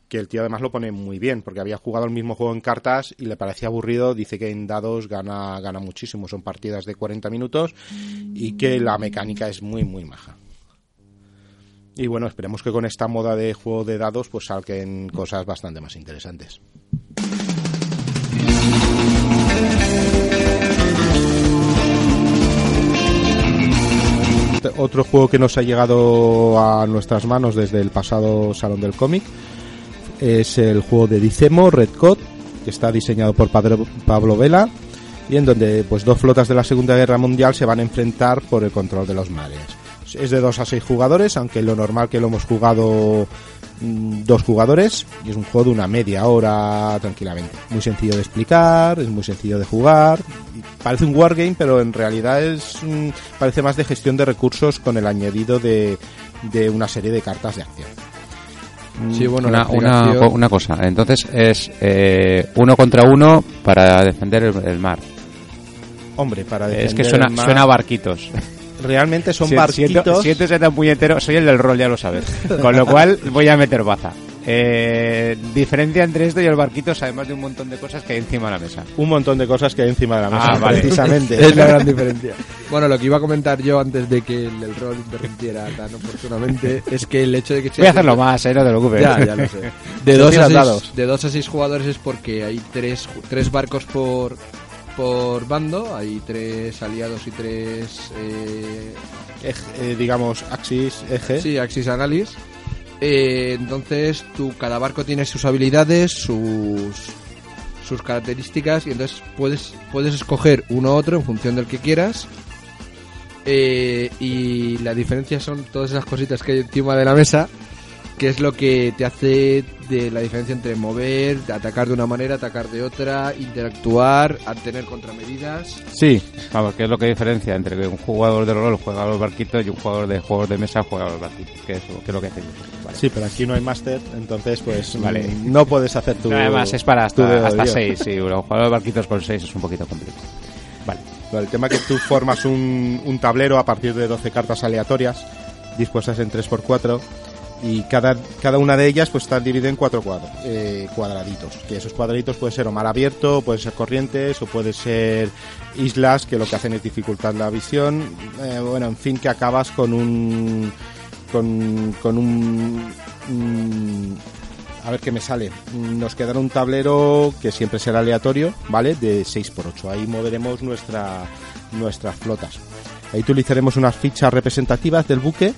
A: que el tío además lo pone muy bien, porque había jugado el mismo juego en cartas y le parecía aburrido. Dice que en dados gana, gana muchísimo, son partidas de 40 minutos y que la mecánica es muy, muy maja. Y bueno, esperemos que con esta moda de juego de dados pues salgan cosas bastante más interesantes. Otro juego que nos ha llegado a nuestras manos desde el pasado Salón del Cómic es el juego de Dicemo, Red Code, que está diseñado por Padre- Pablo Vela y en donde pues dos flotas de la Segunda Guerra Mundial se van a enfrentar por el control de los mares. Es de 2 a 6 jugadores, aunque lo normal que lo hemos jugado mm, dos jugadores y es un juego de una media hora tranquilamente. Muy sencillo de explicar, es muy sencillo de jugar. Parece un wargame, pero en realidad es parece más de gestión de recursos con el añadido de, de una serie de cartas de acción.
D: Sí, bueno,
C: una, cosa, entonces es eh, uno contra uno para defender el, el mar.
A: Hombre, para
C: Es que
A: defender
C: suena,
A: el mar,
C: suena a barquitos.
A: realmente son *laughs*
C: Si-
A: barquitos.
C: Siento, siento ser tan puñetero, soy el del rol, ya lo sabes. *laughs* Con lo cual voy a meter baza. Eh, diferencia entre esto y el barquitos, además de un montón de cosas que hay encima de la mesa.
A: un montón de cosas que hay encima de la mesa,
C: Ah, vale.
A: precisamente. *laughs*
D: Es la gran diferencia. Bueno, lo que iba a comentar yo antes de que el, el rol interrumpiera tan oportunamente es que el hecho de que
C: Voy a hacerlo más, eh, no te preocupes.
D: Ya, ya lo sé. *laughs* De 2 a
A: tiran
D: 6
A: dados.
D: de dos a seis jugadores es porque hay tres, tres barcos por por bando, hay tres aliados y tres eh,
A: Ej- eh, digamos, Axis, eje.
D: sí, Axis Analysis. Eh, entonces, tú, cada barco tiene sus habilidades, sus sus características y entonces puedes puedes escoger uno u otro en función del que quieras. Eh, y la diferencia son todas esas cositas que hay encima de la mesa, que es lo que te hace de la diferencia entre mover, atacar de una manera, atacar de otra, interactuar, tener contramedidas.
C: Sí, vamos, ¿qué es lo que diferencia entre que un jugador de rol juega a los barquitos y un jugador de juegos de mesa juega a los barquitos? ¿Qué es, lo- qué es lo que? Vale.
A: Sí, pero aquí no hay máster, entonces pues *laughs*
C: Vale.
A: no puedes hacer tu...
C: No, además es para hasta, hasta. 6, sí, un jugador de barquitos con 6 es un poquito complicado. Vale.
A: Vale, el tema es que tú formas un, un tablero a partir de 12 cartas aleatorias dispuestas en 3x4 y cada, cada una de ellas pues está dividida en cuatro cuadros, eh, cuadraditos. Que esos cuadraditos pueden ser o mar abierto, pueden ser corrientes o pueden ser islas que lo que hacen es dificultar la visión. Eh, bueno, en fin, que acabas con un... con, con un... un- a ver qué me sale. Nos quedará un tablero que siempre será aleatorio, ¿vale? De 6x8. Ahí moveremos nuestra, nuestras flotas. Ahí utilizaremos unas fichas representativas del buque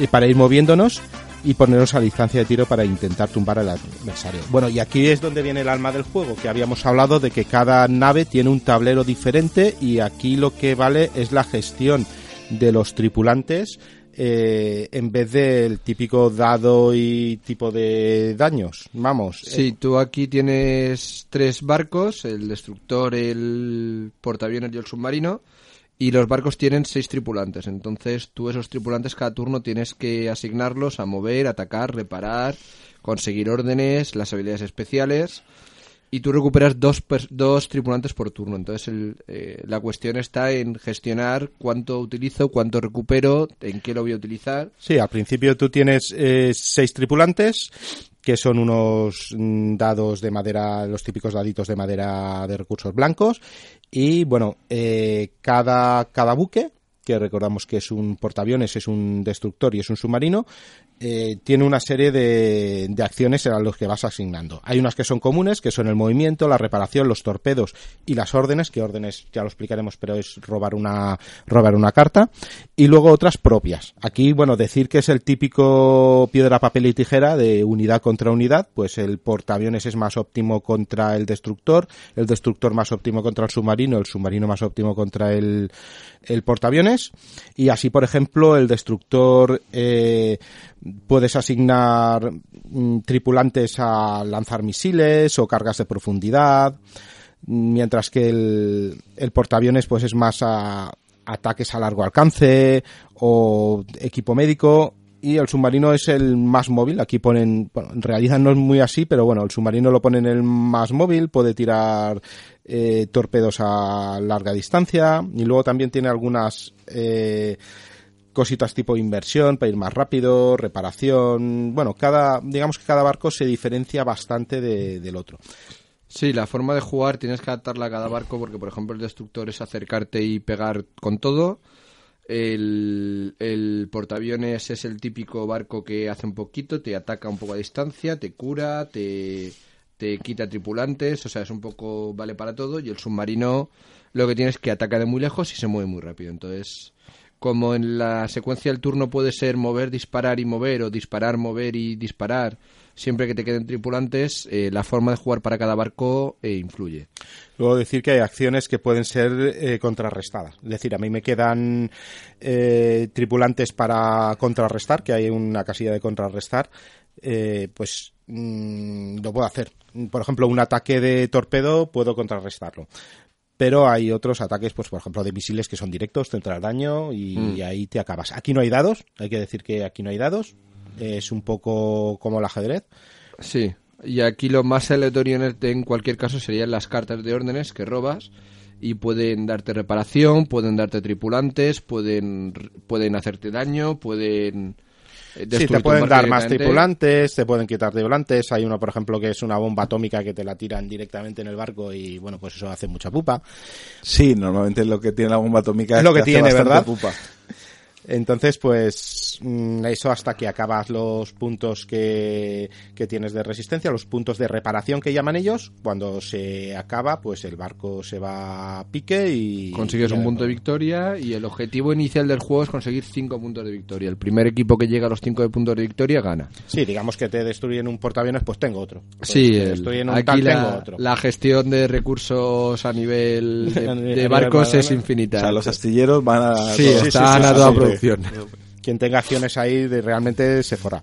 A: y para ir moviéndonos y ponernos a distancia de tiro para intentar tumbar al adversario. Bueno, y aquí es donde viene el alma del juego, que habíamos hablado de que cada nave tiene un tablero diferente y aquí lo que vale es la gestión de los tripulantes eh, en vez del típico dado y tipo de daños. Vamos.
D: Sí,
A: eh,
D: tú aquí tienes tres barcos, el destructor, el portaaviones y el submarino, y los barcos tienen seis tripulantes. Entonces tú esos tripulantes cada turno tienes que asignarlos a mover, atacar, reparar, conseguir órdenes, las habilidades especiales. y tú recuperas dos, dos tripulantes por turno. Entonces el, eh, la cuestión está en gestionar cuánto utilizo, cuánto recupero, en qué lo voy a utilizar.
A: Sí, al principio tú tienes eh, seis tripulantes, que son unos dados de madera, los típicos daditos de madera de recursos blancos. Y bueno, eh, cada, cada buque, que recordamos que es un portaaviones, es un destructor y es un submarino, eh, tiene una serie de, de acciones a los que vas asignando. Hay unas que son comunes, que son el movimiento, la reparación, los torpedos y las órdenes, que órdenes ya lo explicaremos, pero es robar una, robar una carta. Y luego otras propias. Aquí, bueno, decir que es el típico piedra, papel y tijera de unidad contra unidad, pues el portaaviones es más óptimo contra el destructor, el destructor más óptimo contra el submarino, el submarino más óptimo contra el, el portaaviones. Y así, por ejemplo, el destructor eh, puedes asignar mm, tripulantes a lanzar misiles o cargas de profundidad, mientras que el, el portaaviones pues es más a ataques a largo alcance o equipo médico y el submarino es el más móvil. Aquí ponen, bueno, no es muy así, pero bueno, el submarino lo ponen el más móvil, puede tirar eh, torpedos a larga distancia y luego también tiene algunas eh, cositas tipo inversión para ir más rápido, reparación. Bueno, cada, digamos que cada barco se diferencia bastante de- del otro.
D: Sí, la forma de jugar tienes que adaptarla a cada barco porque, por ejemplo, el destructor es acercarte y pegar con todo. El, el portaaviones es el típico barco que hace un poquito, te ataca un poco a distancia, te cura, te, te quita tripulantes, o sea, es un poco vale para todo. Y el submarino lo que tiene es que ataca de muy lejos y se mueve muy rápido. Entonces, como en la secuencia del turno puede ser mover, disparar y mover, o disparar, mover y disparar, siempre que te queden tripulantes, eh, la forma de jugar para cada barco eh, influye.
A: Luego decir que hay acciones que pueden ser eh, contrarrestadas. Es decir, a mí me quedan tripulantes para contrarrestar, que hay una casilla de contrarrestar, pues mm, lo puedo hacer. Por ejemplo, un ataque de torpedo puedo contrarrestarlo. Pero hay otros ataques, pues por ejemplo, de misiles que son directos, te entra el daño y
D: Mm.
A: ahí te acabas. Aquí no hay dados, hay que decir que aquí no hay dados. Es un poco como el ajedrez.
D: Sí, y aquí lo más aleatorio en, en cualquier caso serían las cartas de órdenes que robas y pueden darte reparación, pueden darte tripulantes, pueden, pueden hacerte daño, pueden... eh,
A: Sí, te pueden dar más tripulantes, te pueden quitar tripulantes. Hay uno, por ejemplo, que es una bomba atómica que te la tiran directamente en el barco y, bueno, pues eso hace mucha pupa.
B: Sí, normalmente lo que tiene la bomba atómica
A: Es lo que tiene, ¿verdad?
B: pupa.
A: Entonces, pues mm, eso hasta que acabas los puntos que, que tienes de resistencia, los puntos de reparación que llaman ellos. Cuando se acaba, pues el barco se va a pique y...
D: Consigues
A: y
D: un punto de victoria y el objetivo inicial del juego es conseguir 5 puntos de victoria. El primer equipo que llega a los 5 puntos de victoria gana.
A: Sí, digamos que te destruyen un portaaviones, pues tengo otro. Pues
D: Sí,
A: te
D: el-
A: destruyen un
D: aquí
A: tal, tengo
D: la,
A: otro.
D: la gestión de recursos a nivel de, *laughs*
A: A nivel-
D: de
A: a nivel
D: barcos es infinita.
B: O sea, los astilleros van a...
D: Sí,
B: todo.
D: están
A: sí,
D: a
A: sí,
D: toda. Producción.
A: quien tenga acciones ahí realmente se forra.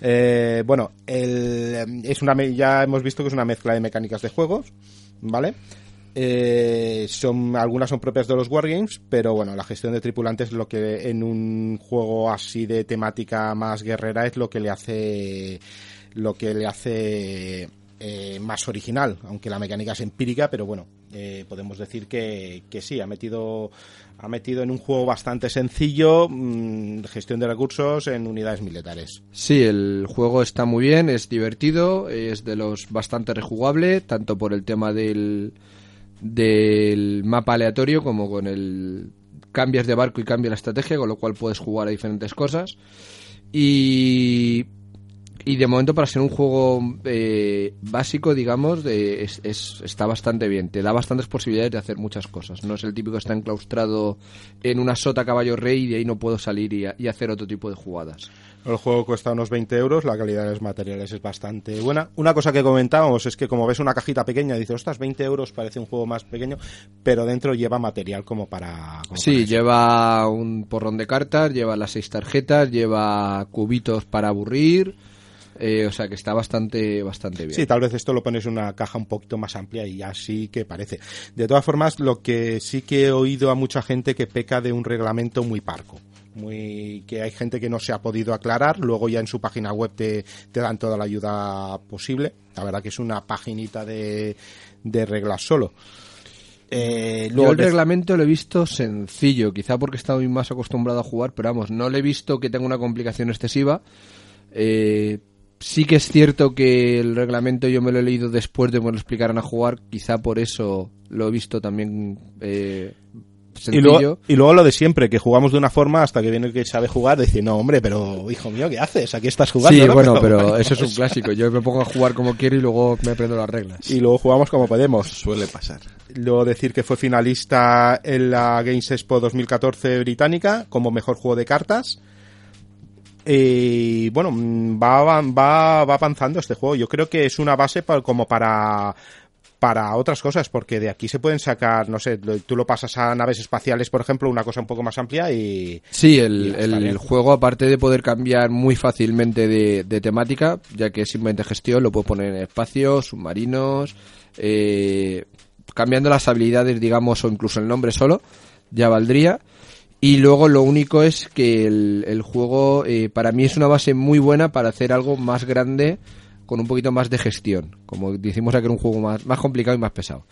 A: Eh, bueno, el- es una ya hemos visto que es una mezcla de mecánicas de juegos, ¿vale? Eh, son algunas son propias de los wargames, pero bueno, la gestión de tripulantes es lo que en un juego así de temática más guerrera es lo que le hace lo que le hace eh, más original, aunque la mecánica es empírica, pero bueno, eh, podemos decir que sí, ha metido, ha metido en un juego bastante sencillo mm, gestión de recursos en unidades militares.
D: Sí, el juego está muy bien, es divertido, es de los bastante rejugable, tanto por el tema del, del mapa aleatorio como con el cambias de barco y cambia la estrategia, con lo cual puedes jugar a diferentes cosas. Y, y de momento para ser un juego eh, básico, digamos, de- es, es- está bastante bien. Te da bastantes posibilidades de hacer muchas cosas. No es el típico que está enclaustrado en una sota caballo rey y de ahí no puedo salir y, a- y hacer otro tipo de jugadas.
A: El juego cuesta unos 20 euros, la calidad de los materiales es bastante buena. Una cosa que comentábamos es que como ves una cajita pequeña, dices, ostras, 20 euros parece un juego más pequeño, pero dentro lleva material como para... como
D: Sí,
A: para
D: lleva un porrón de cartas, lleva las seis tarjetas, lleva cubitos para aburrir, eh, o sea que está bastante, bastante bien.
A: Sí, tal vez esto lo pones en una caja un poquito más amplia y así que parece. De todas formas, lo que sí que he oído a mucha gente que peca de un reglamento muy parco. muy que hay gente que no se ha podido aclarar. Luego ya en su página web te, te dan toda la ayuda posible. La verdad que es una paginita de, de reglas solo. Eh,
D: Yo el reglamento lo he visto sencillo, quizá porque estaba más acostumbrado a jugar, pero vamos, no le he visto que tenga una complicación excesiva. Eh, sí que es cierto que el reglamento yo me lo he leído después de que me lo explicaran a jugar, quizá por eso lo he visto también eh,
A: y
D: sencillo.
A: luego, y luego lo de siempre, que jugamos de una forma hasta que viene el que sabe jugar, dice, no, hombre, pero hijo mío, ¿qué haces? Aquí estás jugando.
D: sí,
A: ¿no?
D: bueno, pero eso es un clásico. Yo me pongo a jugar como quiero y luego me aprendo las reglas.
A: Y luego jugamos como podemos.
B: Suele pasar.
A: Luego decir que fue finalista en la Games Expo 2014 británica como mejor juego de cartas. Y bueno, mm, va, va, va avanzando este juego. Yo creo que es una base pa- como para para otras cosas, porque de aquí se pueden sacar, no sé, tú lo pasas a naves espaciales, por ejemplo, una cosa un poco más amplia y...
D: Sí,
A: Y
D: el, juego, aparte de poder cambiar muy fácilmente de, de temática, ya que es simplemente gestión, lo puedo poner en espacios, submarinos, eh, cambiando las habilidades, digamos, o incluso el nombre solo, ya valdría. Y luego lo único es que el, el juego eh, para mí es una base muy buena para hacer algo más grande con un poquito más de gestión. Como decimos aquí, un juego más, más complicado y más pesado.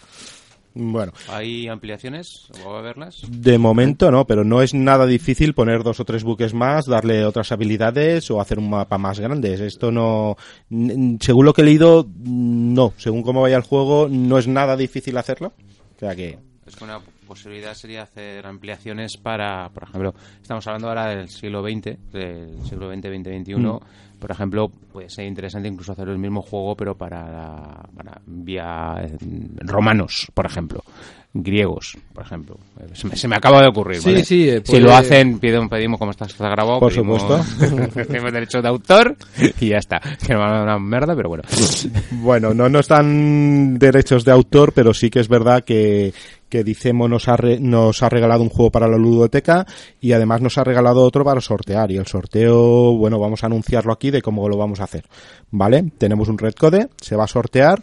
A: Bueno,
C: ¿Hay ampliaciones? ¿O va a verlas?
A: de momento no, pero no es nada difícil poner dos o tres buques más, darle otras habilidades o hacer un mapa más grande. Esto no, según lo que he leído, no. Según cómo vaya el juego, no es nada difícil hacerlo. O sea que,
C: Es que una posibilidad sería hacer ampliaciones para, por ejemplo, estamos hablando ahora del siglo XX, del siglo XX, 2021. Por ejemplo, puede ser interesante incluso hacer el mismo juego, pero para, para vía eh, romanos, por ejemplo, griegos, por ejemplo. Se me, se me acaba de ocurrir.
D: Sí,
C: ¿vale?
D: sí, eh,
C: Si lo hacen, pedimos, pedimos como está, está grabado.
A: Por
C: pedimos-
A: supuesto. *laughs*
C: pedimos derecho de autor y ya está. Que no va a dar una merda, pero bueno.
A: bueno, no nos dan derechos de autor, pero sí que es verdad que, que Dicemo nos ha, re- nos ha regalado un juego para la ludoteca y además nos ha regalado otro para sortear. Y el sorteo, bueno, vamos a anunciarlo aquí de cómo lo vamos a hacer. ¿Vale? Tenemos un red code, se va a sortear.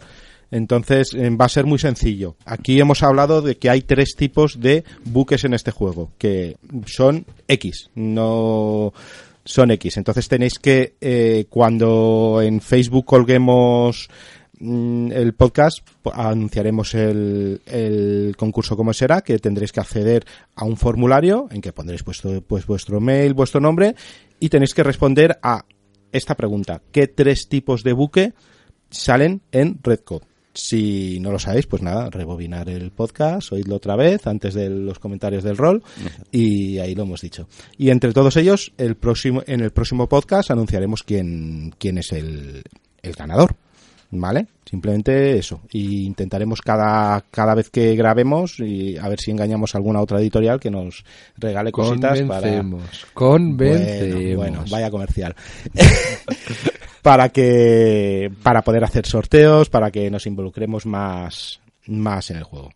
A: Entonces eh, va a ser muy sencillo. Aquí hemos hablado de que hay tres tipos de buques en este juego, que son X, no son X. Entonces tenéis que, eh, cuando en Facebook colguemos el podcast, po- anunciaremos el, concurso como será, que tendréis que acceder a un formulario en que pondréis vuestro, pues, vuestro mail, vuestro nombre, y tenéis que responder a esta pregunta. ¿Qué tres tipos de buque salen en Redcode? Si no lo sabéis, pues nada, rebobinar el podcast, oídlo otra vez antes de los comentarios del rol y ahí lo hemos dicho. Y entre todos ellos, el próximo, en el próximo podcast anunciaremos quién, quién es el ganador. ¿Vale? Simplemente eso. Y intentaremos cada, cada vez que grabemos y a ver si engañamos a alguna otra editorial que nos regale cositas para,
D: Convencemos, convencemos.
A: bueno, bueno, vaya comercial. *laughs* para que para poder hacer sorteos, para que nos involucremos más más en el juego.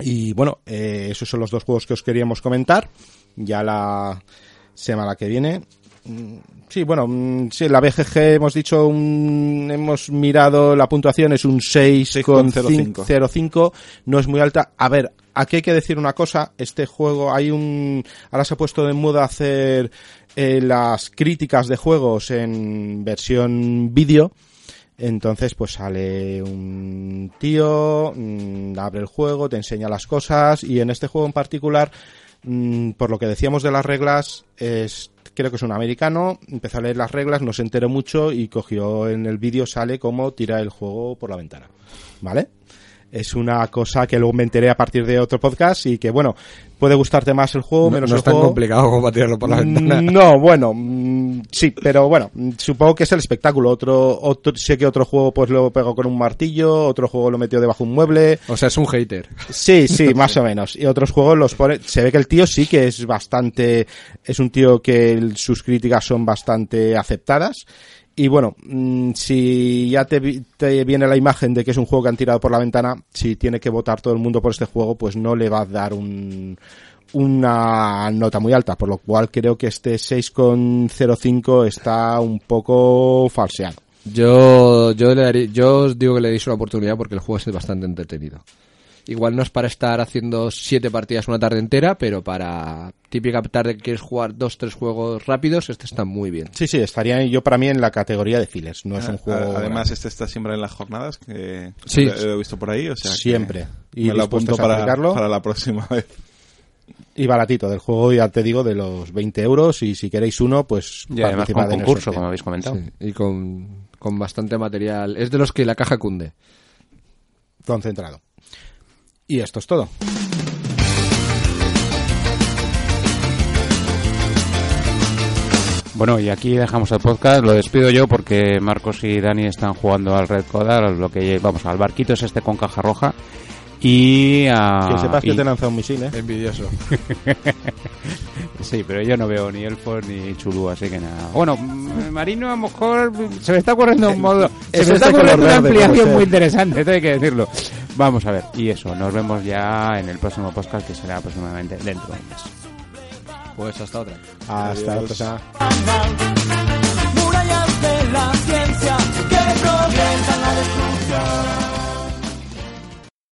A: Y bueno, eh, esos son los dos juegos que os queríamos comentar. Ya la semana que viene. Mm, Sí, bueno, mm, sí, la BGG hemos dicho, un, hemos mirado la puntuación, es un 6,05. 0,5, no es muy alta. A ver, aquí hay que decir una cosa, este juego hay un, ahora se ha puesto de moda hacer eh, las críticas de juegos en versión vídeo. Entonces, pues sale un tío, mm, abre el juego, te enseña las cosas y en este juego en particular, mm, por lo que decíamos de las reglas, es, creo que es un americano, empezó a leer las reglas, no se enteró mucho y cogió en el vídeo, sale como tira el juego por la ventana. ¿Vale? Es una cosa que luego me enteré a partir de otro podcast y que, bueno, puede gustarte más el juego,
D: No,
A: menos
D: no
A: el
D: es tan
A: juego.
D: complicado como tirarlo por la
A: Mm,
D: ventana. *laughs*
A: No, bueno, mm, sí, pero bueno, mm, supongo que es el espectáculo. Otro, otro, sé que otro juego pues lo pegó con un martillo, otro juego lo metió debajo de un mueble.
D: O sea, es un hater.
A: Sí, sí, *laughs* más o menos. Y otros juegos los pone, se ve que el tío sí que es bastante, es un tío que sus críticas son bastante aceptadas. Y bueno, mm, si ya te, te viene la imagen de que es un juego que han tirado por la ventana, si tiene que votar todo el mundo por este juego, pues no le va a dar un, una nota muy alta, por lo cual creo que este 6,05 está un poco falseado.
D: Yo, yo, le yo os digo que le deis una oportunidad porque el juego es bastante entretenido. Igual no es para estar haciendo siete partidas una tarde entera, pero para típica tarde que quieres jugar dos, tres juegos rápidos, este está muy bien.
A: Sí, sí, estaría yo para mí en la categoría de fillers. No es un
B: A-
A: juego.
B: Además,
A: grande.
B: este está siempre en las jornadas que
D: Sí.
B: lo, lo he visto por ahí. O sea que
A: Siempre. Y
B: me lo apunto para, la próxima *laughs* vez.
A: Y baratito, del juego ya te digo de los 20 euros. Y si queréis uno, pues
C: Y además
A: participad
C: con
A: en el
C: concurso, como habéis comentado.
D: Sí, y con, con bastante material. Es de los que la caja cunde.
A: Concentrado. Y esto es todo.
C: Bueno, y aquí dejamos el podcast. Lo despido yo porque Marcos y Dani están jugando al Red Codar, lo que vamos al barquito es este con caja roja. Y a.
A: que sepas que te lanza un misil, ¿eh?
D: Envidioso. *laughs*
C: Sí, pero yo no veo ni elfos ni chulú, así que nada. Bueno, Marino a lo mejor se me está ocurriendo un modo. Se me está ocurriendo una ampliación muy interesante, esto hay que decirlo. Vamos a ver, y eso, nos vemos ya en el próximo podcast que será aproximadamente dentro de un mes.
D: Pues hasta otra.
A: Hasta la próxima.
E: Murallas de la ciencia que la destrucción.